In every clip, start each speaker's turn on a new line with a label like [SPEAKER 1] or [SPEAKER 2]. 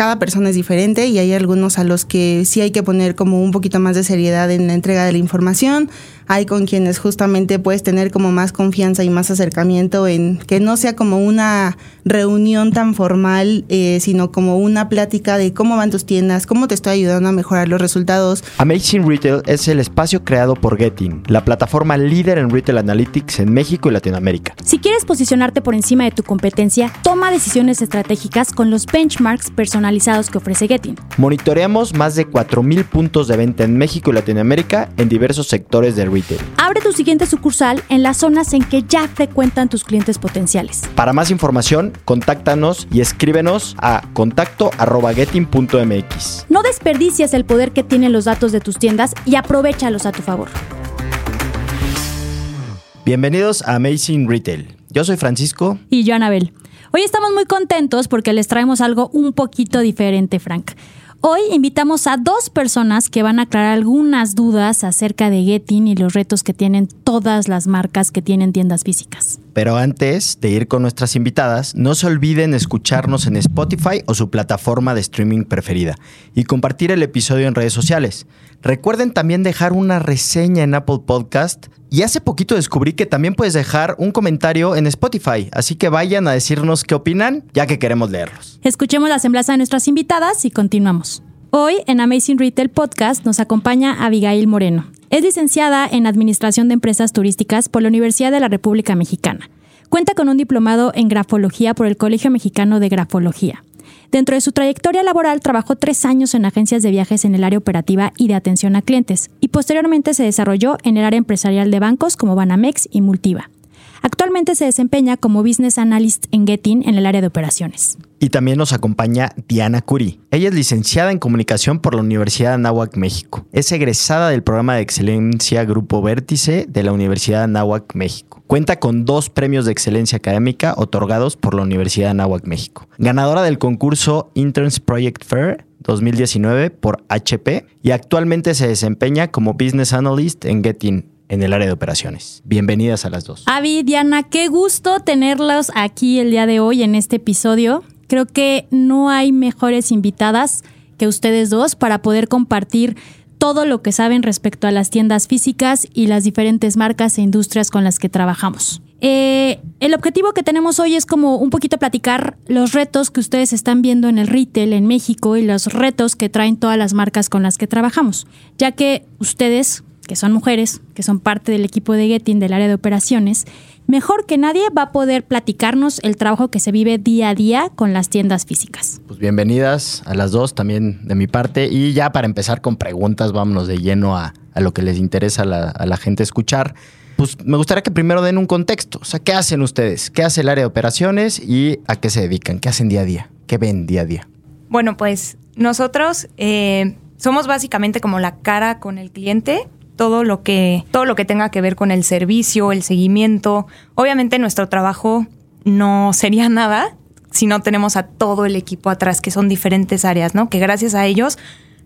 [SPEAKER 1] cada persona es diferente y hay algunos a los que sí hay que poner como un poquito más de seriedad en la entrega de la información. Hay con quienes justamente puedes tener como más confianza y más acercamiento en que no sea como una reunión tan formal, eh, sino como una plática de cómo van tus tiendas, cómo te estoy ayudando a mejorar los resultados.
[SPEAKER 2] Amazing Retail es el espacio creado por Getting, la plataforma líder en Retail Analytics en México y Latinoamérica.
[SPEAKER 3] Si quieres posicionarte por encima de tu competencia, toma decisiones estratégicas con los benchmarks personalizados que ofrece Getting.
[SPEAKER 2] Monitoreamos más de 4.000 puntos de venta en México y Latinoamérica en diversos sectores del retail.
[SPEAKER 3] Abre tu siguiente sucursal en las zonas en que ya frecuentan tus clientes potenciales.
[SPEAKER 2] Para más información, contáctanos y escríbenos a contacto.getting.mx.
[SPEAKER 3] No desperdicies el poder que tienen los datos de tus tiendas y aprovechalos a tu favor.
[SPEAKER 2] Bienvenidos a Amazing Retail. Yo soy Francisco.
[SPEAKER 3] Y yo, Anabel. Hoy estamos muy contentos porque les traemos algo un poquito diferente, Frank. Hoy invitamos a dos personas que van a aclarar algunas dudas acerca de Getting y los retos que tienen todas las marcas que tienen tiendas físicas.
[SPEAKER 2] Pero antes de ir con nuestras invitadas, no se olviden escucharnos en Spotify o su plataforma de streaming preferida y compartir el episodio en redes sociales. Recuerden también dejar una reseña en Apple Podcast y hace poquito descubrí que también puedes dejar un comentario en Spotify, así que vayan a decirnos qué opinan, ya que queremos leerlos.
[SPEAKER 3] Escuchemos la semblanza de nuestras invitadas y continuamos. Hoy en Amazing Retail Podcast nos acompaña Abigail Moreno. Es licenciada en Administración de Empresas Turísticas por la Universidad de la República Mexicana. Cuenta con un diplomado en grafología por el Colegio Mexicano de Grafología. Dentro de su trayectoria laboral trabajó tres años en agencias de viajes en el área operativa y de atención a clientes, y posteriormente se desarrolló en el área empresarial de bancos como Banamex y Multiva. Actualmente se desempeña como Business Analyst en Getting en el área de operaciones.
[SPEAKER 2] Y también nos acompaña Diana Curi. Ella es licenciada en comunicación por la Universidad de Anáhuac, México. Es egresada del programa de excelencia Grupo Vértice de la Universidad de Anáhuac, México. Cuenta con dos premios de excelencia académica otorgados por la Universidad de Anáhuac, México. Ganadora del concurso Interns Project Fair 2019 por HP y actualmente se desempeña como Business Analyst en Getting en el área de operaciones. Bienvenidas a las dos.
[SPEAKER 3] Avi, Diana, qué gusto tenerlos aquí el día de hoy en este episodio. Creo que no hay mejores invitadas que ustedes dos para poder compartir todo lo que saben respecto a las tiendas físicas y las diferentes marcas e industrias con las que trabajamos. Eh, el objetivo que tenemos hoy es como un poquito platicar los retos que ustedes están viendo en el retail en México y los retos que traen todas las marcas con las que trabajamos, ya que ustedes que son mujeres, que son parte del equipo de Getting del área de operaciones, mejor que nadie va a poder platicarnos el trabajo que se vive día a día con las tiendas físicas.
[SPEAKER 2] Pues bienvenidas a las dos también de mi parte. Y ya para empezar con preguntas, vámonos de lleno a, lo que les interesa a la, a la gente escuchar. Pues me gustaría que primero den un contexto. O sea, ¿qué hacen ustedes? ¿Qué hace el área de operaciones y a qué se dedican? ¿Qué hacen día a día? ¿Qué ven día a día?
[SPEAKER 4] Bueno, pues nosotros eh, somos básicamente como la cara con el cliente todo lo que todo lo que tenga que ver con el servicio, el seguimiento. Obviamente nuestro trabajo no sería nada si no tenemos a todo el equipo atrás, que son diferentes áreas, ¿no? Que gracias a ellos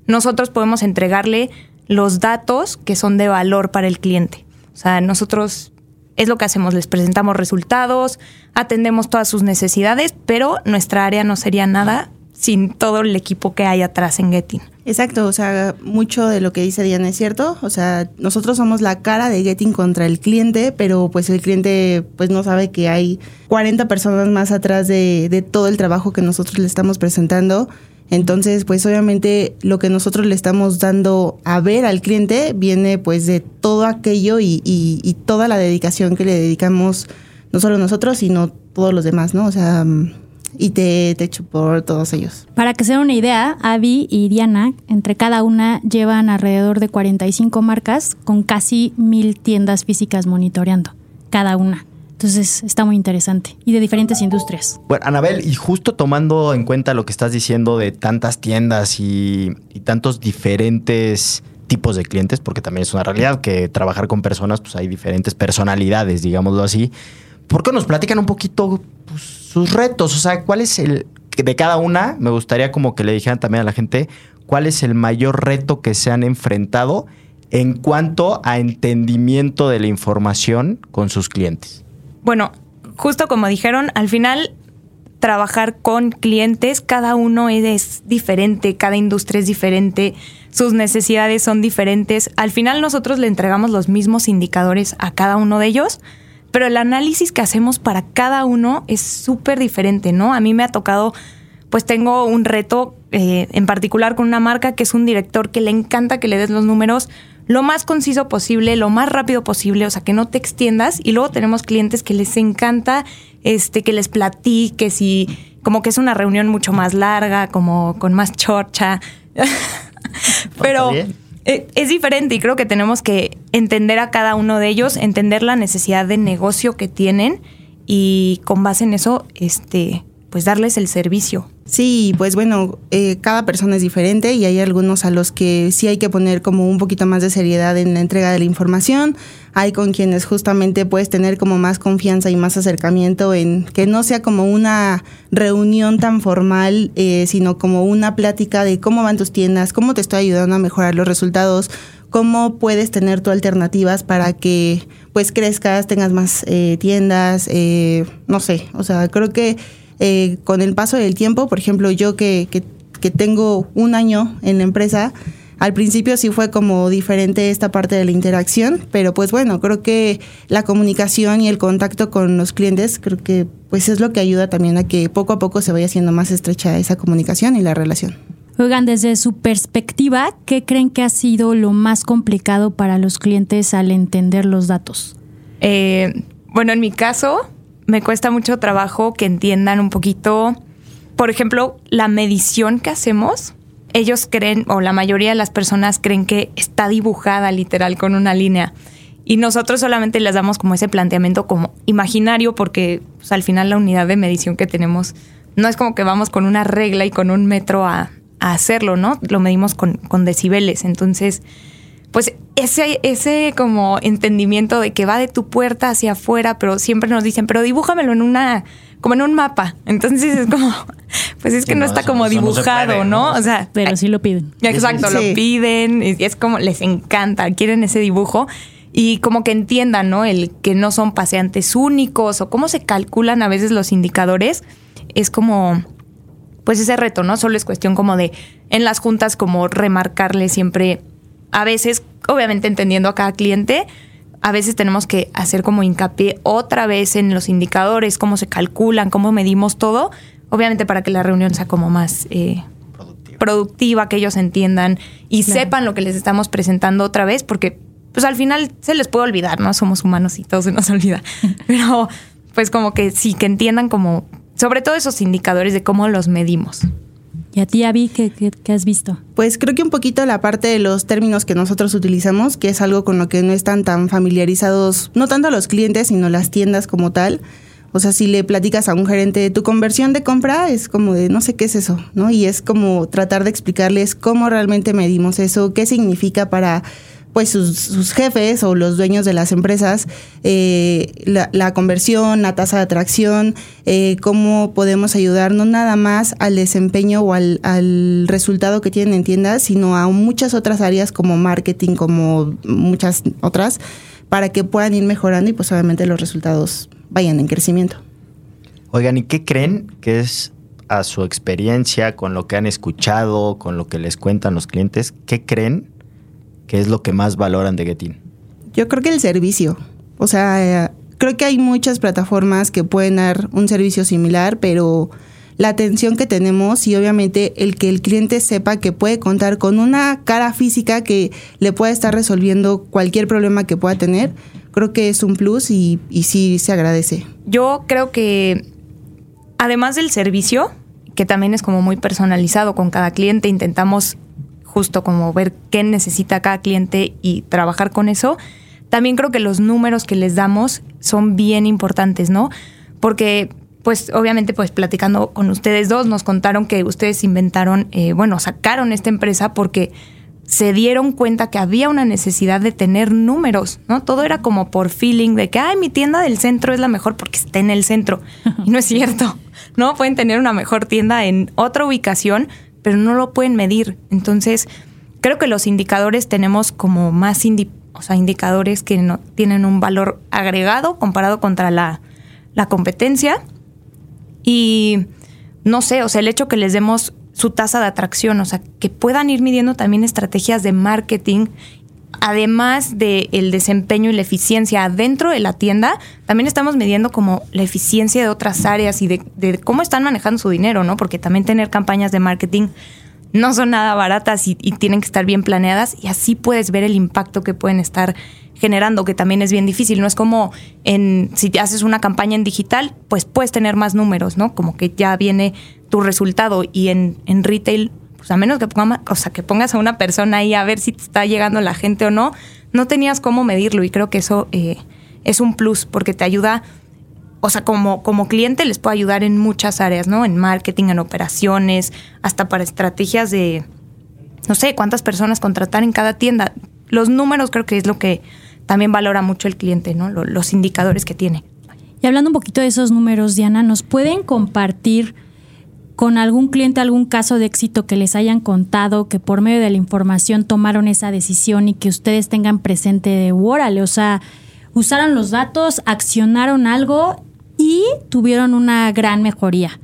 [SPEAKER 4] nosotros podemos entregarle los datos que son de valor para el cliente. O sea, nosotros es lo que hacemos, les presentamos resultados, atendemos todas sus necesidades, pero nuestra área no sería nada sin todo el equipo que hay atrás en Getting.
[SPEAKER 1] Exacto, o sea, mucho de lo que dice Diana es cierto, o sea, nosotros somos la cara de Getting contra el cliente, pero pues el cliente pues no sabe que hay 40 personas más atrás de, de todo el trabajo que nosotros le estamos presentando. Entonces, pues obviamente lo que nosotros le estamos dando a ver al cliente viene pues de todo aquello y, y, y toda la dedicación que le dedicamos no solo nosotros, sino todos los demás, ¿no? O sea, y te, te echo por todos ellos.
[SPEAKER 3] Para que se den una idea, Avi y Diana, entre cada una, llevan alrededor de 45 marcas con casi mil tiendas físicas monitoreando, cada una. Entonces está muy interesante y de diferentes industrias.
[SPEAKER 2] Bueno, Anabel, y justo tomando en cuenta lo que estás diciendo de tantas tiendas y, y tantos diferentes tipos de clientes, porque también es una realidad que trabajar con personas, pues hay diferentes personalidades, digámoslo así. ¿Por qué nos platican un poquito pues, sus retos? O sea, ¿cuál es el de cada una? Me gustaría como que le dijeran también a la gente cuál es el mayor reto que se han enfrentado en cuanto a entendimiento de la información con sus clientes.
[SPEAKER 4] Bueno, justo como dijeron, al final trabajar con clientes, cada uno es diferente, cada industria es diferente, sus necesidades son diferentes. Al final nosotros le entregamos los mismos indicadores a cada uno de ellos, pero el análisis que hacemos para cada uno es súper diferente, ¿no? A mí me ha tocado, pues tengo un reto eh, en particular con una marca que es un director que le encanta que le des los números lo más conciso posible, lo más rápido posible, o sea, que no te extiendas. Y luego tenemos clientes que les encanta este, que les platiques y como que es una reunión mucho más larga, como con más chorcha. Pero es diferente y creo que tenemos que entender a cada uno de ellos, entender la necesidad de negocio que tienen y con base en eso, este, pues darles el servicio.
[SPEAKER 1] Sí, pues bueno, eh, cada persona es diferente y hay algunos a los que sí hay que poner como un poquito más de seriedad en la entrega de la información. Hay con quienes justamente puedes tener como más confianza y más acercamiento en que no sea como una reunión tan formal, eh, sino como una plática de cómo van tus tiendas, cómo te estoy ayudando a mejorar los resultados, cómo puedes tener tu alternativas para que pues crezcas, tengas más eh, tiendas, no sé, o sea, creo que eh, con el paso del tiempo, por ejemplo, yo que, que, tengo un año en la empresa, al principio sí fue como diferente esta parte de la interacción, pero pues bueno, creo que la comunicación y el contacto con los clientes, creo que pues es lo que ayuda también a que poco a poco se vaya haciendo más estrecha esa comunicación y la relación.
[SPEAKER 3] Oigan, desde su perspectiva, ¿qué creen que ha sido lo más complicado para los clientes al entender los datos?
[SPEAKER 4] Eh, bueno, en mi caso, me cuesta mucho trabajo que entiendan un poquito, por ejemplo, la medición que hacemos. Ellos creen, o la mayoría de las personas creen que está dibujada literal con una línea. Y nosotros solamente les damos como ese planteamiento como imaginario porque pues, al final la unidad de medición que tenemos no es como que vamos con una regla y con un metro a, hacerlo, ¿no? Lo medimos con, con decibeles. Entonces, pues ese, ese como entendimiento de que va de tu puerta hacia afuera, pero siempre nos dicen, pero dibújamelo en una, como en un mapa. Entonces es como, pues es que no, está como dibujado, no,
[SPEAKER 3] O sea, pero sí lo piden.
[SPEAKER 4] Exacto, lo piden y es como les encanta, quieren ese dibujo y como que entiendan, ¿no? El que no son paseantes únicos o cómo se calculan a veces los indicadores, es como pues ese reto, ¿no? Solo es cuestión como de en las juntas como remarcarle siempre a veces, obviamente entendiendo a cada cliente, a veces tenemos que hacer como hincapié otra vez en los indicadores, cómo se calculan, cómo medimos todo, obviamente para que la reunión sea como más eh, productiva. que ellos entiendan y sepan lo que les estamos presentando otra vez, porque pues al final se les puede olvidar, ¿no? Somos humanos y todo se nos olvida. Pero pues como que sí, que entiendan como, sobre todo esos indicadores de cómo los medimos.
[SPEAKER 3] ¿Y a ti, Avi, qué, qué, has visto?
[SPEAKER 1] Pues creo que un poquito la parte de los términos que nosotros utilizamos, que es algo con lo que no están tan familiarizados, no tanto los clientes, sino las tiendas como tal. O sea, si le platicas a un gerente tu conversión de compra, es como de no sé qué es eso, ¿no? Y es como tratar de explicarles cómo realmente medimos eso, qué significa para pues sus, jefes o los dueños de las empresas, eh, la, conversión, la tasa de atracción, eh, cómo podemos ayudar no nada más al desempeño o al, al, resultado que tienen en tiendas, sino a muchas otras áreas como marketing, como muchas otras, para que puedan ir mejorando y pues obviamente los resultados vayan en crecimiento.
[SPEAKER 2] Oigan, ¿y qué creen que es a su experiencia, con lo que han escuchado, con lo que les cuentan los clientes, qué creen ¿Qué es lo que más valoran de Getin?
[SPEAKER 1] Yo creo que el servicio. O sea, creo que hay muchas plataformas que pueden dar un servicio similar, pero la atención que tenemos y obviamente el que el cliente sepa que puede contar con una cara física que le puede estar resolviendo cualquier problema que pueda tener, creo que es un plus y, y sí se agradece.
[SPEAKER 4] Yo creo que además del servicio, que también es como muy personalizado con cada cliente, intentamos justo como ver qué necesita cada cliente y trabajar con eso. También creo que los números que les damos son bien importantes, ¿no? Porque pues obviamente pues platicando con ustedes dos nos contaron que ustedes inventaron, eh, bueno, sacaron esta empresa porque se dieron cuenta que había una necesidad de tener números, ¿no? Todo era como por feeling de que, ay, mi tienda del centro es la mejor porque está en el centro. Y no es cierto, ¿no? Pueden tener una mejor tienda en otra ubicación, pero no lo pueden medir. Entonces, creo que los indicadores tenemos como más indicadores que no tienen un valor agregado comparado contra la, la competencia. Y no sé, o sea, el hecho que les demos su tasa de atracción, o sea, que puedan ir midiendo también estrategias de marketing además del desempeño y la eficiencia dentro de la tienda, también estamos midiendo como la eficiencia de otras áreas y de, cómo están manejando su dinero, ¿no? Porque también tener campañas de marketing no son nada baratas y, tienen que estar bien planeadas y así puedes ver el impacto que pueden estar generando, que también es bien difícil. No es como en si haces una campaña en digital, pues puedes tener más números, ¿no? Como que ya viene tu resultado y en, en retail pues a menos que, ponga, o sea, que pongas a una persona ahí a ver si te está llegando la gente o no, no tenías cómo medirlo y creo que eso eh, es un plus porque te ayuda, o sea, como, como cliente les puede ayudar en muchas áreas, ¿no? En marketing, en operaciones, hasta para estrategias de, no sé, cuántas personas contratar en cada tienda. Los números creo que es lo que también valora mucho el cliente, ¿no? Los indicadores que tiene.
[SPEAKER 3] Y hablando un poquito de esos números, Diana, ¿nos pueden compartir con algún cliente algún caso de éxito que les hayan contado, que por medio de la información tomaron esa decisión y que ustedes tengan presente de órale, o sea, usaron los datos, accionaron algo y tuvieron una gran mejoría.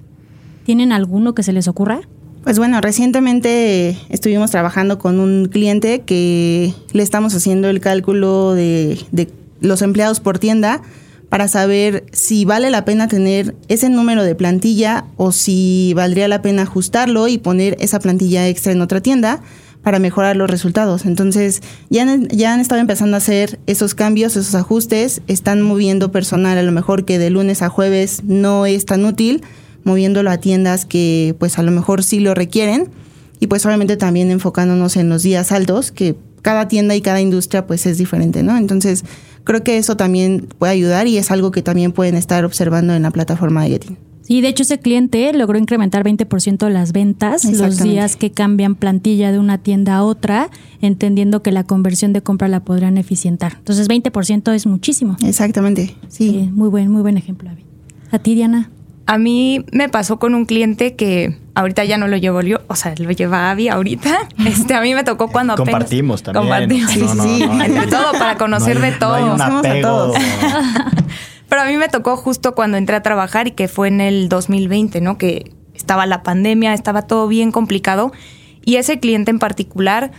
[SPEAKER 3] ¿Tienen alguno que se les ocurra?
[SPEAKER 1] Pues bueno, recientemente estuvimos trabajando con un cliente que le estamos haciendo el cálculo de, de los empleados por tienda para saber si vale la pena tener ese número de plantilla o si valdría la pena ajustarlo y poner esa plantilla extra en otra tienda para mejorar los resultados. Entonces, ya han, ya han estado empezando a hacer esos cambios, esos ajustes, están moviendo personal a lo mejor que de lunes a jueves no es tan útil, moviéndolo a tiendas que pues a lo mejor sí lo requieren y pues obviamente también enfocándonos en los días altos, que cada tienda y cada industria pues es diferente, ¿no? Entonces, creo que eso también puede ayudar y es algo que también pueden estar observando en la plataforma de Getin.
[SPEAKER 3] Sí, de hecho ese cliente logró incrementar 20% las ventas los días que cambian plantilla de una tienda a otra, entendiendo que la conversión de compra la podrían eficientar. Entonces 20% es muchísimo.
[SPEAKER 1] Exactamente, sí.
[SPEAKER 3] muy buen, muy buen ejemplo. A ti, Diana.
[SPEAKER 4] A mí me pasó con un cliente que ahorita ya no lo llevo yo, o sea, lo lleva Avi ahorita. Este, a mí me tocó cuando
[SPEAKER 2] Compartimos también.
[SPEAKER 4] Compartimos. Sí, sí, entre todo, para conocer de todo.
[SPEAKER 2] todos.
[SPEAKER 4] Pero a mí me tocó justo cuando entré a trabajar y que fue en el 2020, ¿no? Que estaba la pandemia, estaba todo bien complicado. Y ese cliente en particular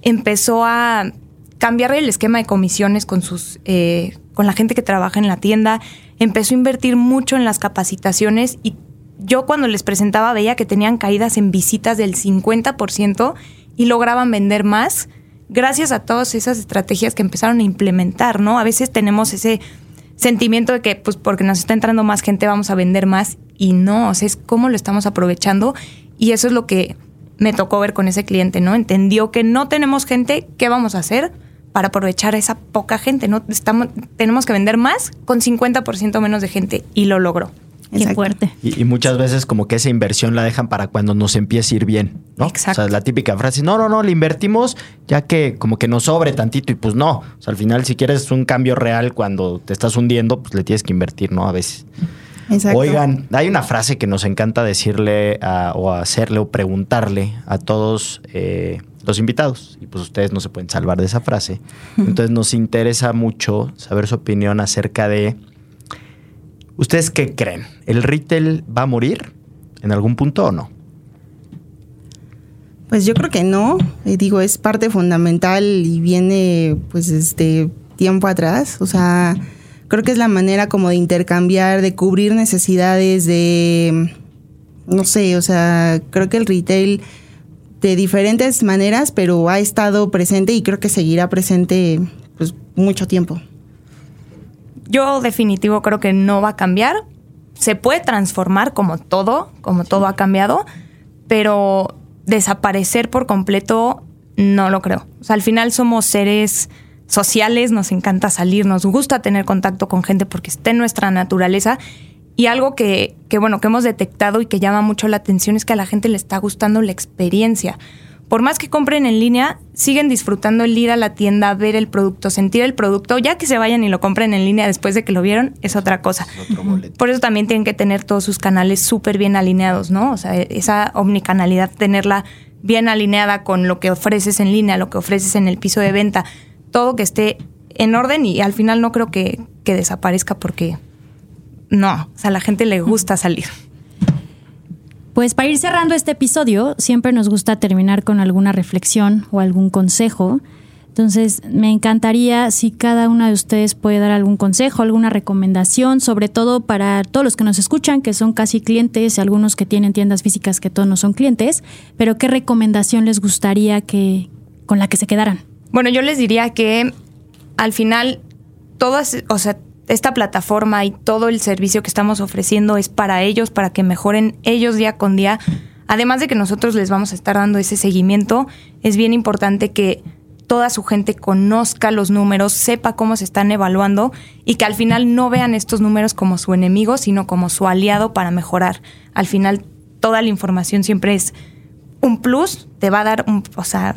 [SPEAKER 4] empezó a cambiar el esquema de comisiones con sus eh, con la gente que trabaja en la tienda, empezó a invertir mucho en las capacitaciones y yo cuando les presentaba veía que tenían caídas en visitas del 50% y lograban vender más gracias a todas esas estrategias que empezaron a implementar, ¿no? A veces tenemos ese sentimiento de que pues porque nos está entrando más gente vamos a vender más y no, o sea, es cómo lo estamos aprovechando y eso es lo que me tocó ver con ese cliente, ¿no? Entendió que no tenemos gente, ¿qué vamos a hacer? Para aprovechar a esa poca gente, ¿no? Estamos, tenemos que vender más con 50% menos de gente y lo logró.
[SPEAKER 3] Qué fuerte.
[SPEAKER 2] Y, muchas veces como que esa inversión la dejan para cuando nos empiece a ir bien, ¿no?
[SPEAKER 4] Exacto.
[SPEAKER 2] O sea, la típica frase, no, no, no, le invertimos ya que como que nos sobre tantito y pues no. O sea, al final si quieres un cambio real cuando te estás hundiendo, pues le tienes que invertir, ¿no? A veces. Exacto. Oigan, hay una frase que nos encanta decirle o hacerle o preguntarle a todos eh, los invitados. Y pues ustedes no se pueden salvar de esa frase. Entonces nos interesa mucho saber su opinión acerca de... ¿Ustedes qué creen? ¿El retail va a morir en algún punto o no?
[SPEAKER 1] Pues yo creo que no. Digo, es parte fundamental y viene pues desde tiempo atrás. O sea, creo que es la manera como de intercambiar, de cubrir necesidades, de... No sé, o sea, creo que el retail de diferentes maneras, pero ha estado presente y creo que seguirá presente pues mucho tiempo.
[SPEAKER 4] Yo definitivo creo que no va a cambiar. Se puede transformar como todo, como todo ha cambiado, pero desaparecer por completo no lo creo. Al final somos seres sociales, nos encanta salir, nos gusta tener contacto con gente porque está en nuestra naturaleza y algo que, que, bueno, que hemos detectado y que llama mucho la atención es que a la gente le está gustando la experiencia. Por más que compren en línea, siguen disfrutando el ir a la tienda, ver el producto, sentir el producto. Ya que se vayan y lo compren en línea después de que lo vieron, es otra cosa. Por eso también tienen que tener todos sus canales súper bien alineados, ¿no? O sea, esa omnicanalidad, tenerla bien alineada con lo que ofreces en línea, lo que ofreces en el piso de venta, todo que esté en orden y al final no creo que, que desaparezca porque no, o sea, a la gente le gusta salir.
[SPEAKER 3] Pues para ir cerrando este episodio, siempre nos gusta terminar con alguna reflexión o algún consejo. Entonces, me encantaría si cada una de ustedes puede dar algún consejo, alguna recomendación, sobre todo para todos los que nos escuchan, que son casi clientes, algunos que tienen tiendas físicas que todos no son clientes, pero qué recomendación les gustaría que con la que se quedaran.
[SPEAKER 4] Bueno, yo les diría que al final todas, o sea, esta plataforma y todo el servicio que estamos ofreciendo es para ellos, para que mejoren ellos día con día. Además de que nosotros les vamos a estar dando ese seguimiento, es bien importante que toda su gente conozca los números, sepa cómo se están evaluando y que al final no vean estos números como su enemigo, sino como su aliado para mejorar. Al final, toda la información siempre es un plus, te va a dar, un, o sea,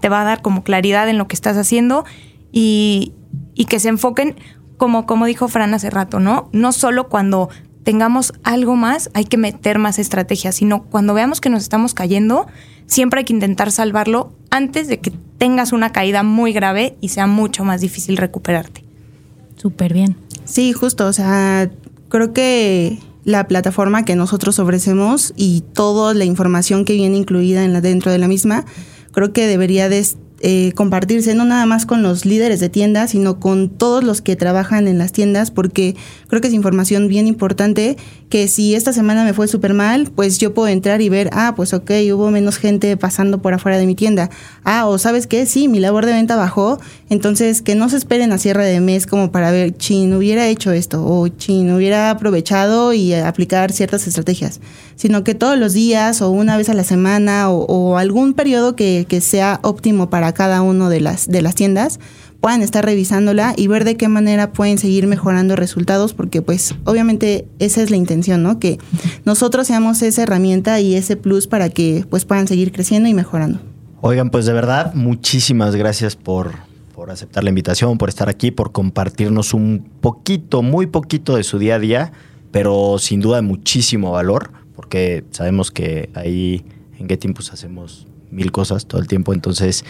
[SPEAKER 4] te va a dar como claridad en lo que estás haciendo y, y que se enfoquen, como, como dijo Fran hace rato, ¿no? No solo cuando tengamos algo más, hay que meter más estrategias, sino cuando veamos que nos estamos cayendo, siempre hay que intentar salvarlo antes de que tengas una caída muy grave y sea mucho más difícil recuperarte.
[SPEAKER 3] Súper bien.
[SPEAKER 1] Sí, justo, o sea, creo que la plataforma que nosotros ofrecemos y toda la información que viene incluida en la, dentro de la misma, creo que debería de eh, compartirse no nada más con los líderes de tiendas, sino con todos los que trabajan en las tiendas, porque creo que es información bien importante que si esta semana me fue súper mal, pues yo puedo entrar y ver, ah, pues ok, hubo menos gente pasando por afuera de mi tienda. Ah, o sabes qué, sí, mi labor de venta bajó, entonces que no se esperen a cierre de mes como para ver, chin, hubiera hecho esto, o chin, hubiera aprovechado y aplicar ciertas estrategias, sino que todos los días o una vez a la semana o, o algún periodo que, que sea óptimo para cada uno de las, de las tiendas, puedan estar revisándola y ver de qué manera pueden seguir mejorando resultados, porque pues obviamente esa es la intención, ¿no? Que nosotros seamos esa herramienta y ese plus para que pues puedan seguir creciendo y mejorando.
[SPEAKER 2] Oigan, pues de verdad, muchísimas gracias por, por aceptar la invitación, por estar aquí, por compartirnos un poquito, muy poquito de su día a día, pero sin duda muchísimo valor, porque sabemos que ahí en Getting pues hacemos mil cosas todo el tiempo, entonces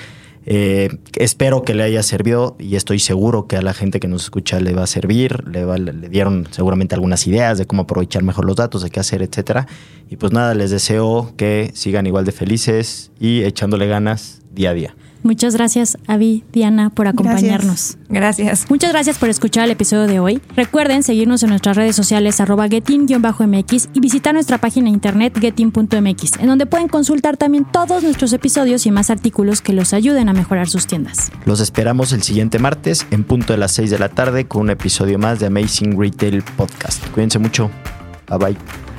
[SPEAKER 2] eh, espero que le haya servido y estoy seguro que a la gente que nos escucha le va a servir. Le, va, le, dieron seguramente algunas ideas de cómo aprovechar mejor los datos, de qué hacer, etcétera. Y pues nada, les deseo que sigan igual de felices y echándole ganas día a día.
[SPEAKER 3] Muchas gracias, Avi, Diana, por acompañarnos.
[SPEAKER 4] Gracias. gracias.
[SPEAKER 3] Muchas gracias por escuchar el episodio de hoy. Recuerden seguirnos en nuestras redes sociales arroba getin-mx y visitar nuestra página de internet getin.mx, en donde pueden consultar también todos nuestros episodios y más artículos que los ayuden a mejorar sus tiendas.
[SPEAKER 2] Los esperamos el siguiente martes en punto de las 6 de la tarde con un episodio más de Amazing Retail Podcast. Cuídense mucho. Bye bye.